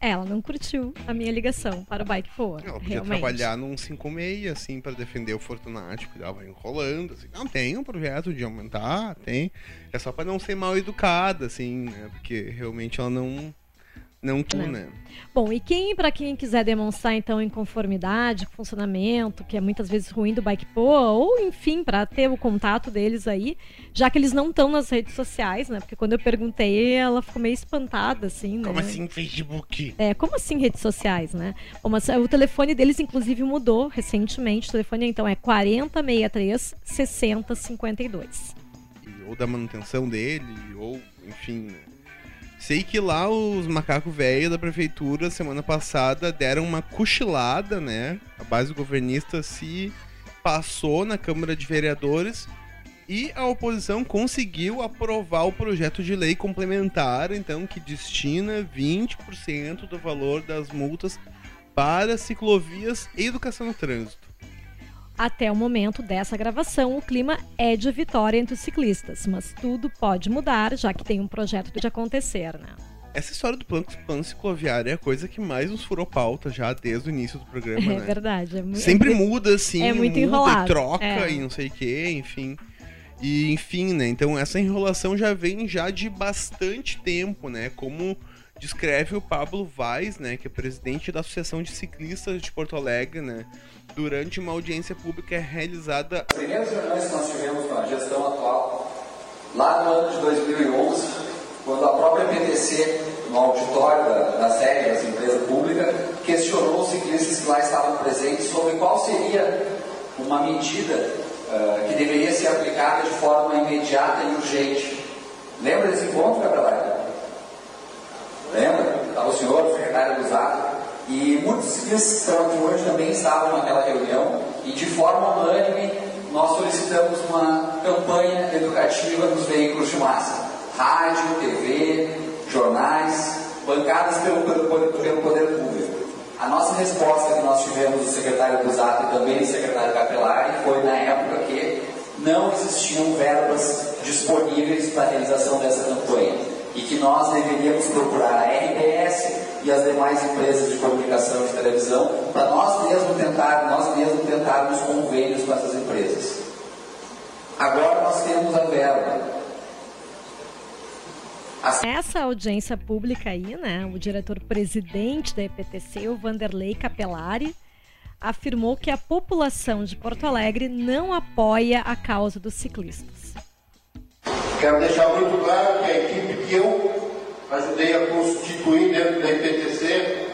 Ela não curtiu a minha ligação para o Bike Poa. Ela podia realmente. trabalhar num 56, assim, pra defender o Fortunati, que dava enrolando, assim. Não, tem um projeto de aumentar, tem. É só pra não ser mal educada, assim, né? Porque realmente ela não. Não tu, Não. né? Bom, e quem, para quem quiser demonstrar então inconformidade funcionamento, que é muitas vezes ruim do Bike Poa, ou enfim, para ter o contato deles aí, já que eles não estão nas redes sociais, né? Porque quando eu perguntei, ela ficou meio espantada, assim, né? Como assim, Facebook? É, como assim redes sociais, né? Bom, mas, é, o telefone deles, inclusive, mudou recentemente. O telefone, então, é 4063 6052. E- Ou da manutenção dele, ou, enfim, né? Sei que lá os macacos velhos da prefeitura, semana passada, deram uma cochilada, né? A base governista se passou na Câmara de Vereadores e a oposição conseguiu aprovar o projeto de lei complementar, então, que destina 20% do valor das multas para ciclovias e educação no trânsito. Até o momento dessa gravação, o clima é de vitória entre os ciclistas, mas tudo pode mudar, já que tem um projeto de acontecer, né? Essa história do plano, plano cicloviário é a coisa que mais nos furou pauta já desde o início do programa, É né? verdade. É mu- Sempre é muito- muda, assim, é muito muda enrolado, e troca é. e não sei o que, enfim. E, enfim, né? Então essa enrolação já vem já de bastante tempo, né? Como descreve o Pablo Vaz, né? Que é presidente da Associação de Ciclistas de Porto Alegre, né? Durante uma audiência pública realizada As primeiras reuniões que nós tivemos com a gestão atual, lá no ano de 2011, quando a própria PTC, no auditório da, da SEG, dessa empresa pública, questionou os ciclistas que lá estavam presentes sobre qual seria uma medida eh, que deveria ser aplicada de forma imediata e urgente. Lembra desse encontro, Gabriela? Lembra? Estava o senhor, o secretário do e muitos ciclistas que estão aqui hoje também estavam naquela reunião, e de forma unânime nós solicitamos uma campanha educativa nos veículos de massa. Rádio, TV, jornais, bancadas pelo, pelo, pelo- poder público. A nossa resposta que nós tivemos do secretário do e também do secretário Capelari foi na época que não existiam verbas disponíveis para a realização dessa campanha e que nós deveríamos procurar a RBS e as demais empresas de comunicação e de televisão para nós mesmos tentar, nós mesmos tentarmos convênios com essas empresas. Agora nós temos a verba. Essa audiência pública aí, né, o diretor-presidente da EPTC, o Vanderlei Capelari, afirmou que a população de Porto Alegre não apoia a causa dos ciclistas. Quero deixar muito claro que a equipe que eu ajudei a constituir dentro da IPTC,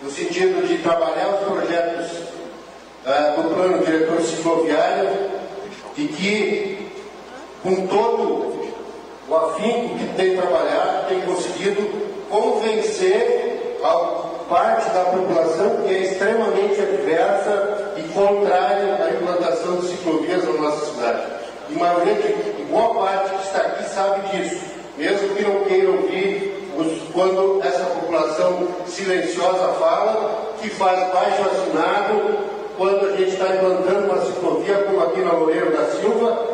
no sentido de trabalhar os projetos ah, do plano diretor cicloviário, e que, com todo o afinco que tem trabalhado, tem conseguido convencer a parte da população que é extremamente adversa e contrária à implantação de ciclovias na nossa cidade. E maioria de, e boa parte que está aqui sabe disso, mesmo que não queira ouvir quando essa população silenciosa fala, que faz baixo assinado quando a gente está implantando uma ciclovia como aqui na Loureiro da Silva,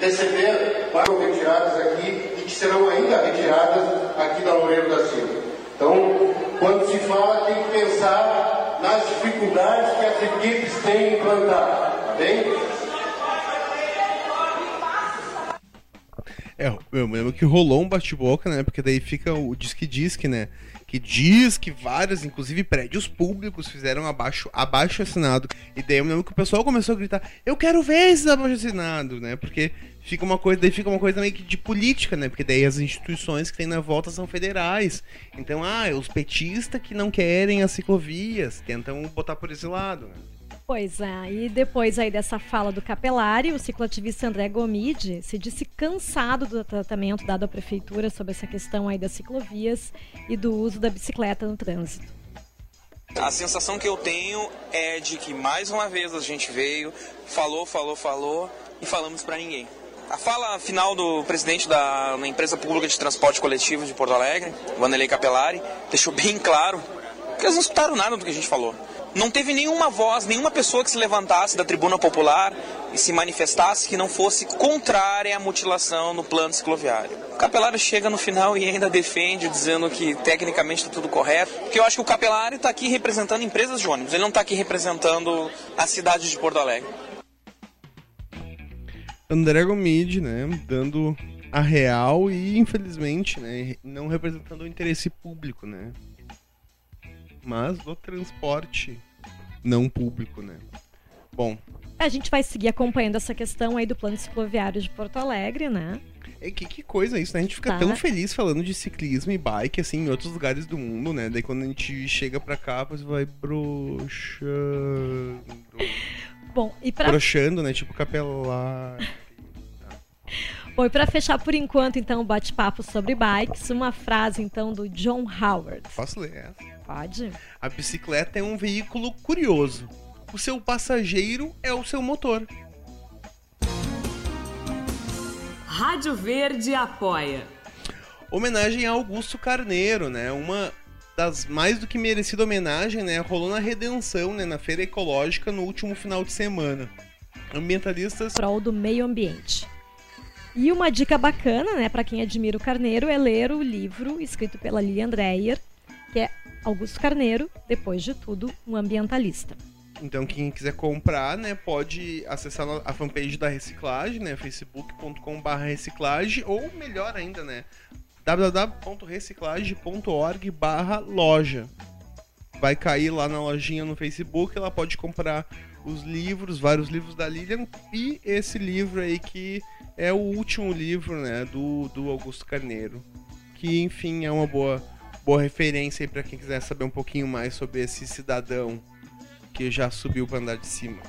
receber várias retiradas aqui e que serão ainda retiradas aqui da Loureiro da Silva. Então, quando se fala, tem que pensar nas dificuldades que as equipes têm em implantar, tá bem? É, eu lembro que rolou um bate-boca, né? Porque daí fica o disque-disque, né? Que diz que vários, inclusive prédios públicos, fizeram abaixo, abaixo assinado. E daí eu lembro que o pessoal começou a gritar: Eu quero ver esses abaixo assinados, né? Porque fica uma coisa, daí fica uma coisa meio que de política, né? Porque daí as instituições que tem na volta são federais. Então, ah, os petistas que não querem as ciclovias, tentam botar por esse lado, né? Pois é, e depois aí dessa fala do Capelari, o cicloativista André Gomide se disse cansado do tratamento dado à prefeitura sobre essa questão aí das ciclovias e do uso da bicicleta no trânsito. A sensação que eu tenho é de que mais uma vez a gente veio, falou, falou, falou e falamos para ninguém. A fala final do presidente da, da empresa pública de transporte coletivo de Porto Alegre, Vanderlei Capelari, deixou bem claro que eles não escutaram nada do que a gente falou não teve nenhuma voz, nenhuma pessoa que se levantasse da tribuna popular e se manifestasse que não fosse contrária à mutilação no plano cicloviário. O Capelari chega no final e ainda defende, dizendo que tecnicamente está tudo correto, porque eu acho que o Capelari está aqui representando empresas de ônibus, ele não está aqui representando a cidade de Porto Alegre. André Gomide, né, dando a real e, infelizmente, né, não representando o interesse público, né, mas do transporte não público, né? Bom. A gente vai seguir acompanhando essa questão aí do plano cicloviário de Porto Alegre, né? É que, que coisa isso, né? A gente fica tá. tão feliz falando de ciclismo e bike, assim, em outros lugares do mundo, né? Daí quando a gente chega pra cá, você vai broxando. Bom, e pra... Broxando, né? Tipo capelar. Bom, e para fechar por enquanto, então, o bate-papo sobre bikes, uma frase, então, do John Howard. Posso ler essa? Pode. A bicicleta é um veículo curioso. O seu passageiro é o seu motor. Rádio Verde apoia. Homenagem a Augusto Carneiro, né? Uma das mais do que merecida homenagem, né? Rolou na Redenção, né? Na Feira Ecológica no último final de semana. Ambientalistas. Prol do meio ambiente. E uma dica bacana, né, para quem admira o Carneiro, é ler o livro escrito pela Lilian Dreyer, que é Augusto Carneiro, depois de tudo, um ambientalista. Então quem quiser comprar, né, pode acessar a fanpage da Reciclagem, né, facebook.com/reciclagem ou melhor ainda, né, www.reciclagem.org/loja. Vai cair lá na lojinha no Facebook, ela pode comprar os livros, vários livros da Lilian e esse livro aí que é o último livro, né, do, do Augusto Carneiro, que enfim é uma boa boa referência aí para quem quiser saber um pouquinho mais sobre esse cidadão que já subiu para andar de cima.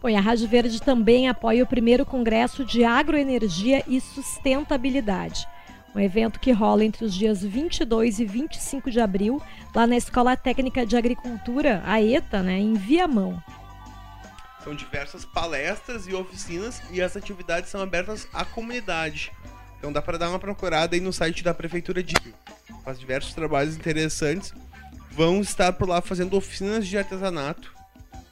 Bom, e a Rádio Verde também apoia o primeiro Congresso de Agroenergia e Sustentabilidade. Um evento que rola entre os dias 22 e 25 de abril, lá na Escola Técnica de Agricultura, a ETA, né, em Viamão. São diversas palestras e oficinas e as atividades são abertas à comunidade. Então dá para dar uma procurada aí no site da Prefeitura de Faz diversos trabalhos interessantes. Vão estar por lá fazendo oficinas de artesanato.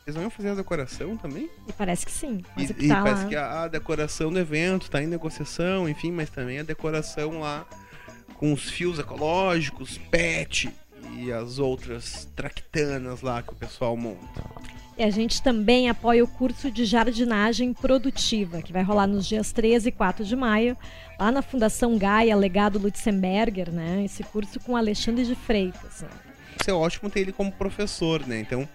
Eles vão fazer a decoração também? E parece que sim. E, que tá parece que a, a, decoração do evento está em negociação, enfim, mas também a decoração lá com os fios ecológicos, PET e as outras tractanas lá que o pessoal monta. E a gente também apoia o curso de jardinagem produtiva, que vai rolar nos dias 13 e 4 de maio, lá na Fundação Gaia, Legado Lutzenberger, né? Esse curso com Alexandre de Freitas. Né? Isso é ótimo ter ele como professor, né? Então,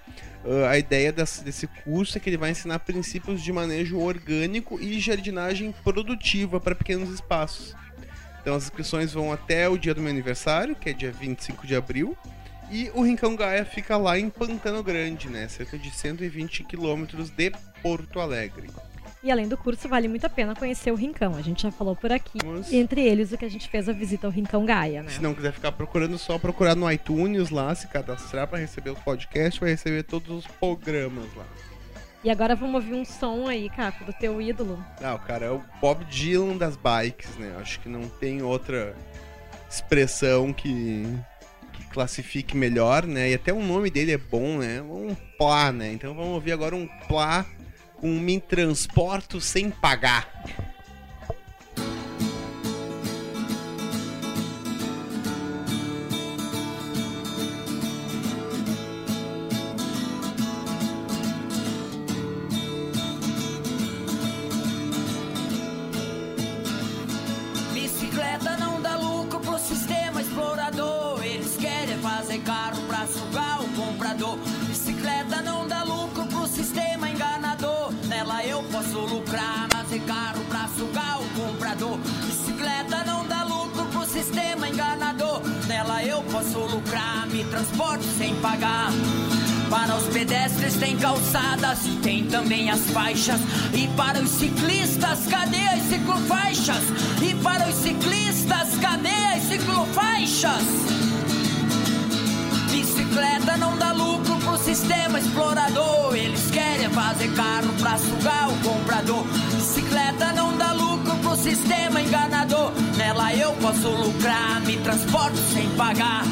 uh, a ideia desse curso é que ele vai ensinar princípios de manejo orgânico e jardinagem produtiva para pequenos espaços. Então, as inscrições vão até o dia do meu aniversário, que é dia 25 de abril. E o Rincão Gaia fica lá em Pantano Grande, né? Cerca de 120 quilômetros de Porto Alegre. E além do curso, vale muito a pena conhecer o Rincão. A gente já falou por aqui. Mas... Entre eles, o que a gente fez a visita ao Rincão Gaia, né? Se não quiser ficar procurando, só procurar no iTunes lá, se cadastrar para receber o podcast, vai receber todos os programas lá. E agora vamos ouvir um som aí, Caco, do teu ídolo. Ah, o cara é o Bob Dylan das bikes, né? Acho que não tem outra expressão que classifique melhor, né? E até o nome dele é bom, né? Um plá, né? Então vamos ouvir agora um plá com Me Transporto Sem Pagar. Transporto sem pagar. Para os pedestres tem calçadas tem também as faixas. E para os ciclistas, cadê as ciclofaixas? E para os ciclistas, cadê as ciclofaixas? Bicicleta não dá lucro pro sistema explorador. Eles querem fazer carro pra sugar o comprador. Bicicleta não dá lucro pro sistema enganador. Eu posso lucrar, me transporto sem pagar.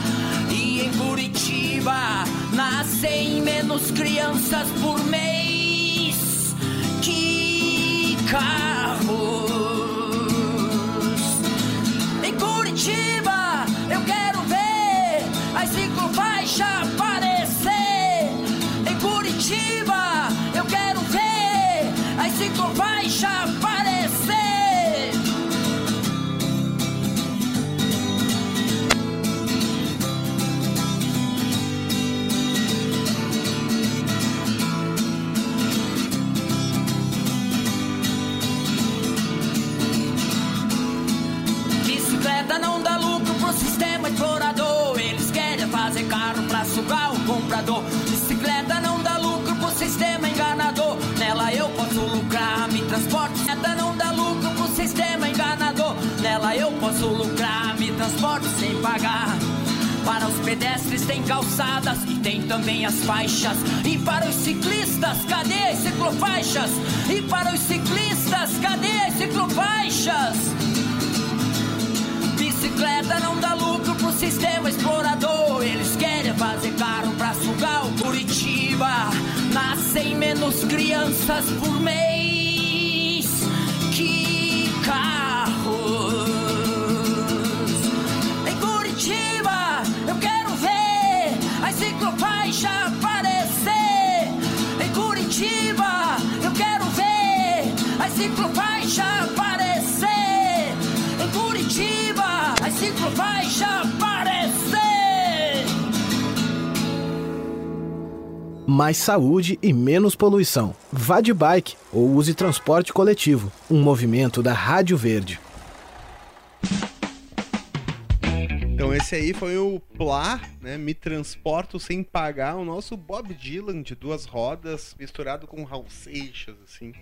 E em Curitiba nascem menos crianças por mês que carros. Em Curitiba eu quero ver as ciclofaixas aparecer. Em Curitiba eu quero ver as ciclofaixas aparecer. Comprador. Bicicleta não dá lucro pro sistema enganador. Nela eu posso lucrar, me transporto. Bicicleta não dá lucro pro sistema enganador. Nela eu posso lucrar, me transporto sem pagar. Para os pedestres tem calçadas e tem também as faixas. E para os ciclistas, cadê as ciclofaixas? E para os ciclistas, cadê as ciclofaixas? Bicicleta não dá lucro pro sistema explorador. Eles querem fazer carro pra sugar o Curitiba. Nascem menos crianças por mês Mais saúde e menos poluição. Vá de bike ou use transporte coletivo. Um movimento da Rádio Verde. Então esse aí foi o Plá, né? Me transporto sem pagar, o nosso Bob Dylan de duas rodas, misturado com Raul Seixas, assim.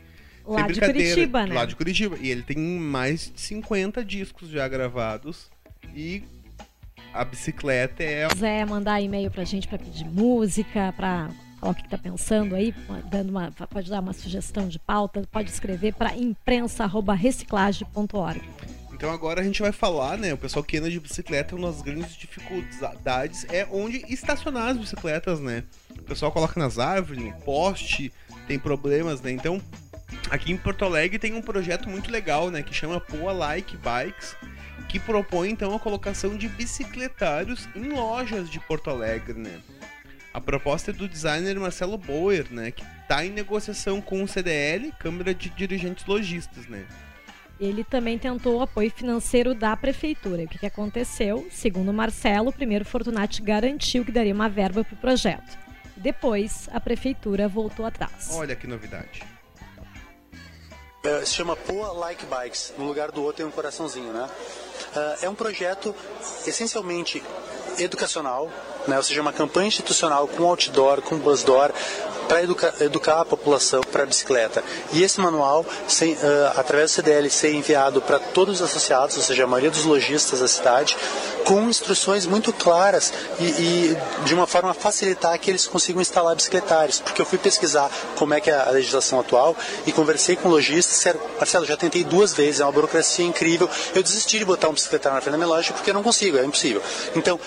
Lá Sem de. Curitiba, né? Lá de Curitiba. E ele tem mais de 50 discos já gravados. E a bicicleta é. Se quiser mandar e-mail pra gente pra pedir música, pra falar o que, que tá pensando aí, dando uma, pode dar uma sugestão de pauta, pode escrever para imprensa@reciclagem.org. Então agora a gente vai falar, né? O pessoal que anda de bicicleta, uma das grandes dificuldades é onde estacionar as bicicletas, né? O pessoal coloca nas árvores, no poste, tem problemas, né? Então, aqui em Porto Alegre tem um projeto muito legal, né? Que chama Poa Like Bikes, que propõe então a colocação de bicicletários em lojas de Porto Alegre, né? A proposta é do designer Marcelo Boer, né? Que está em negociação com o CDL, Câmara de Dirigentes Logistas, né? Ele também tentou o apoio financeiro da prefeitura. O que, que aconteceu? Segundo Marcelo, o primeiro Fortunati garantiu que daria uma verba para o projeto. Depois, a prefeitura voltou atrás. Olha que novidade. É, se chama Poa Like Bikes. No lugar do outro tem um coraçãozinho, né? É, é um projeto essencialmente educacional, né? ou seja, uma campanha institucional com outdoor, com busdoor, para educa educar a população para a bicicleta. E esse manual, sem, uh, através do CDL, ser enviado para todos os associados, ou seja, a maioria dos lojistas da cidade, com instruções muito claras e, e de uma forma a facilitar que eles consigam instalar bicicletários. Porque eu fui pesquisar como é que é a legislação atual e conversei com lojistas, Marcelo, já tentei duas vezes, é uma burocracia incrível, eu desisti de botar um bicicletário na frente da minha loja porque eu não consigo, é impossível. Então,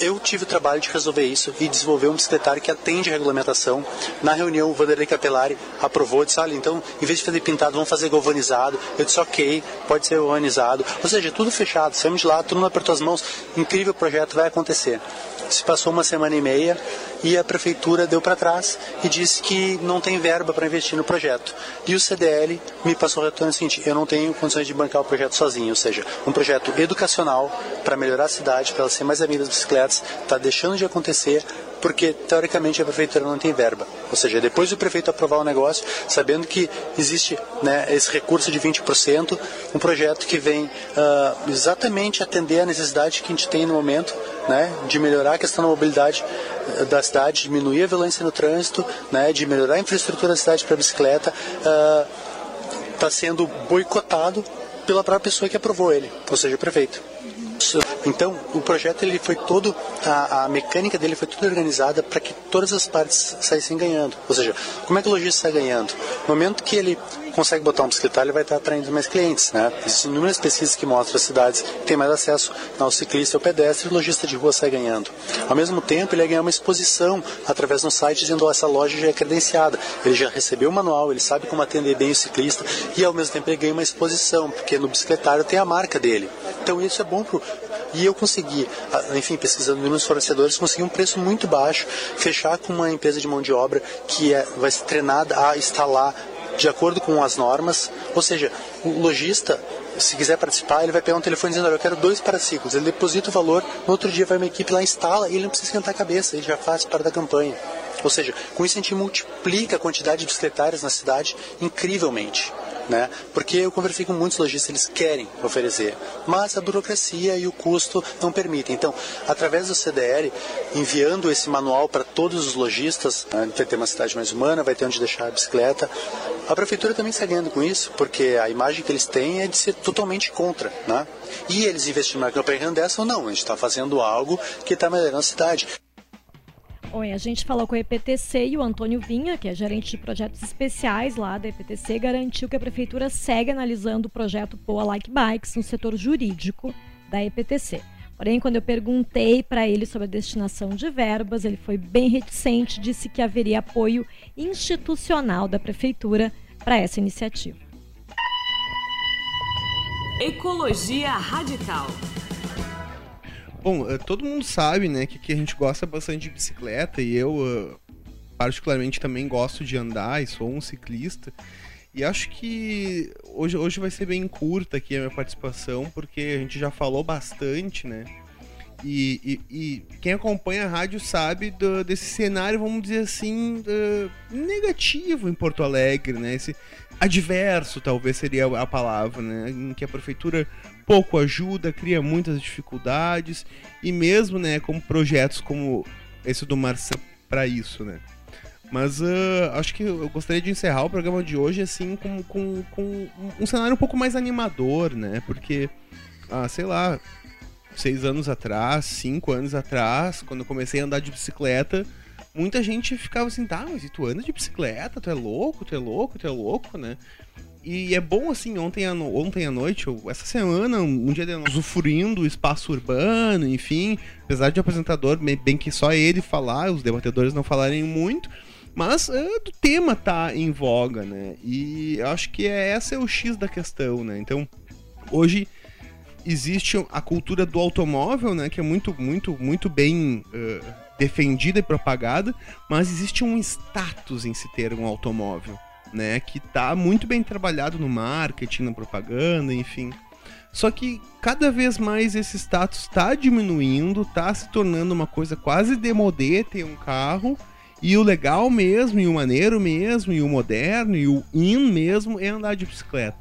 eu tive o trabalho de resolver isso e desenvolver um bicicletário que atende a regulamentação. Na reunião, o Vanderlei Capelari aprovou, disse, olha, então, em vez de fazer pintado, vamos fazer galvanizado. Eu disse, ok, pode ser galvanizado. Ou seja, tudo fechado, saímos de lá, todo mundo apertou as mãos, incrível projeto, vai acontecer. Se passou uma semana e meia e a prefeitura deu para trás e disse que não tem verba para investir no projeto. E o CDL me passou o retorno seguinte: eu não tenho condições de bancar o projeto sozinho, ou seja, um projeto educacional para melhorar a cidade, para ela ser mais amiga das bicicletas, está deixando de acontecer porque teoricamente a prefeitura não tem verba. Ou seja, depois do prefeito aprovar o negócio, sabendo que existe né, esse recurso de 20%, um projeto que vem uh, exatamente atender a necessidade que a gente tem no momento, né, de melhorar a questão da mobilidade da cidade, diminuir a violência no trânsito, né, de melhorar a infraestrutura da cidade para bicicleta, está uh, sendo boicotado pela própria pessoa que aprovou ele, ou seja, o prefeito. Então, o projeto ele foi todo, a, a mecânica dele foi toda organizada para que todas as partes saíssem ganhando. Ou seja, como é que o lojista sai ganhando? No momento que ele consegue botar um bicicletário, ele vai estar atraindo mais clientes. Né? Existem inúmeras pesquisas que mostram as cidades que têm mais acesso ao ciclista e ao pedestre, e o lojista de rua sai ganhando. Ao mesmo tempo, ele vai ganhar uma exposição através do site dizendo que essa loja já é credenciada. Ele já recebeu o manual, ele sabe como atender bem o ciclista e ao mesmo tempo ele ganha uma exposição, porque no bicicletário tem a marca dele. Então isso é bom pro e eu consegui, enfim, pesquisando nos fornecedores, consegui um preço muito baixo, fechar com uma empresa de mão de obra que é, vai ser treinada a instalar de acordo com as normas, ou seja, o lojista se quiser participar, ele vai pegar um telefone dizendo, eu quero dois paraciclos. Ele deposita o valor, no outro dia vai uma equipe lá, instala e ele não precisa esquentar a cabeça, ele já faz parte da campanha. Ou seja, com isso a gente multiplica a quantidade de bicicletários na cidade incrivelmente né? Porque eu conversei com muitos lojistas, eles querem oferecer, mas a burocracia e o custo não permitem. Então, através do CDL, enviando esse manual para todos os lojistas, né? vai ter uma cidade mais humana, vai ter onde deixar a bicicleta. A prefeitura também está ganhando com isso, porque a imagem que eles têm é de ser totalmente contra, né? E eles investindo na campanha dessa ou não, a gente está fazendo algo que está melhorando a cidade. Oi, a gente falou com a EPTC e o Antônio Vinha, que é gerente de projetos especiais lá da EPTC, garantiu que a prefeitura segue analisando o projeto Poa Like Bikes no setor jurídico da EPTC. Porém, quando eu perguntei para ele sobre a destinação de verbas, ele foi bem reticente, disse que haveria apoio institucional da prefeitura para essa iniciativa. Ecologia Radical. Bom, eh, todo mundo sabe, né, que, a gente gosta bastante de bicicleta e eu, uh, particularmente, também gosto de andar e sou um ciclista. E acho que hoje, hoje vai ser bem curta aqui a minha participação, porque a gente já falou bastante, né? E, e, e quem acompanha a rádio sabe do, desse cenário, vamos dizer assim, uh, negativo em Porto Alegre, né? Esse adverso, talvez seria a palavra, né? Em que a prefeitura pouco ajuda, cria muitas dificuldades e mesmo, né, como projetos como esse do Marcelo para isso, né? Mas uh, acho que eu gostaria de encerrar o programa de hoje assim com, com, com um cenário um pouco mais animador, né? Porque, ah, sei lá, seis anos atrás, cinco anos atrás, quando eu comecei a andar de bicicleta, muita gente ficava assim, tá, mas tu anda de bicicleta? Tu é louco, tu é louco, tu é louco, né? E é bom, assim, ontem à, no... ontem à noite, ou essa semana, um dia de usufruindo o espaço urbano, enfim, apesar de o apresentador, bem que só ele falar, os debatedores não falarem muito, mas é, do tema tá em voga, né? E acho que é, essa é o X da questão, né? Então, hoje existe a cultura do automóvel, né? Que é muito, muito, muito bem uh, defendida e propagada, mas existe um status em se ter um automóvel né? Que tá muito bem trabalhado no marketing, na propaganda, enfim. Só que cada vez mais esse status está diminuindo, está se tornando uma coisa quase demodê ter um carro. E o legal mesmo, e o maneiro mesmo, e o moderno, e o in mesmo é andar de bicicleta.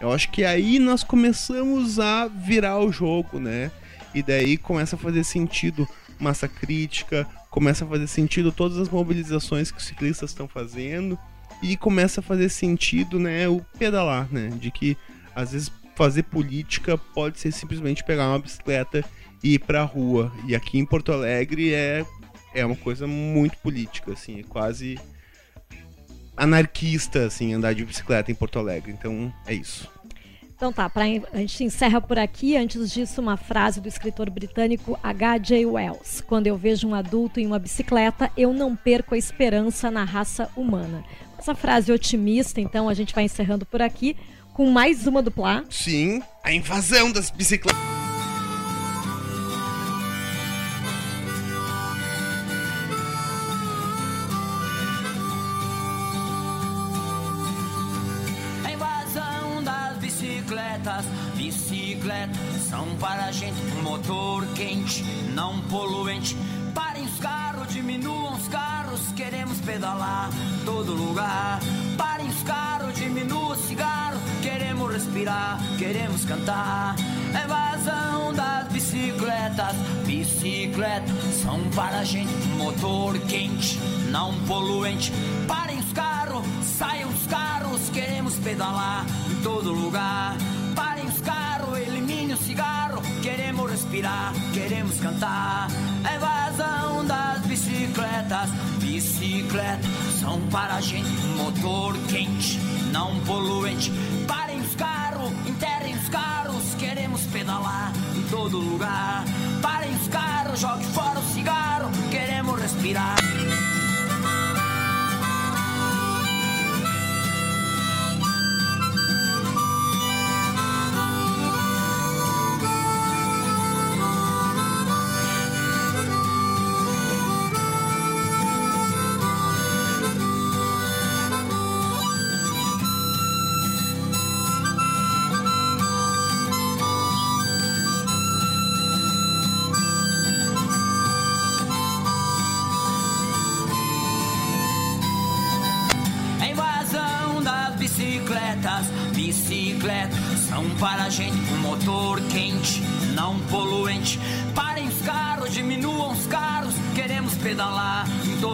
Eu acho que aí nós começamos a virar o jogo, né? E daí começa a fazer sentido massa crítica, começa a fazer sentido todas as mobilizações que os ciclistas estão fazendo e começa a fazer sentido, né, o pedalar, né, de que às vezes fazer política pode ser simplesmente pegar uma bicicleta e ir pra rua. E aqui em Porto Alegre é é uma coisa muito política, assim, é quase anarquista, assim, andar de bicicleta em Porto Alegre. Então, é isso. Então tá, pra, a gente encerra por aqui. Antes disso, uma frase do escritor britânico H.J. Wells. Quando eu vejo um adulto em uma bicicleta, eu não perco a esperança na raça humana. Essa frase otimista, então, a gente vai encerrando por aqui com mais uma dupla. Sim, a invasão das bicicletas. A invasão das bicicletas. Bicicletas são para a gente um motor quente, não poluente. Parem os carros, diminuam os carros, queremos pedalar todo lugar. Parem os carros, diminuam o cigarro, queremos respirar, queremos cantar. A invasão das bicicletas, bicicletas são para gente motor quente, não poluente. Parem os carros, saiam os carros, queremos pedalar em todo lugar. Parem os carros, elimine o cigarro, queremos respirar, queremos cantar. Bicicletas são para a gente motor quente, não poluente. Parem os carros, enterrem os carros, queremos pedalar em todo lugar. Parem os carros, jogue fora o cigarro, queremos respirar.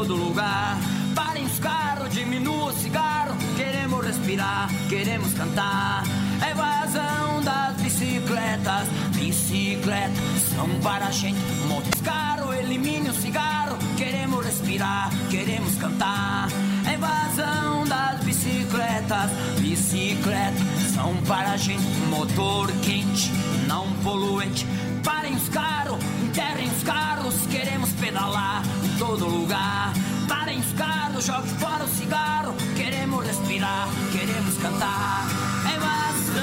Todo lugar. Parem os carros, diminuam o cigarro, queremos respirar, queremos cantar. A invasão das bicicletas, bicicletas são para a gente motor caro, elimine o cigarro, queremos respirar, queremos cantar. A invasão das bicicletas, bicicletas são para a gente motor quente, não poluente. Parem os carros, enterrem os carros, queremos pedalar todo lugar. Parem os carros, jogue fora o cigarro, queremos respirar, queremos cantar.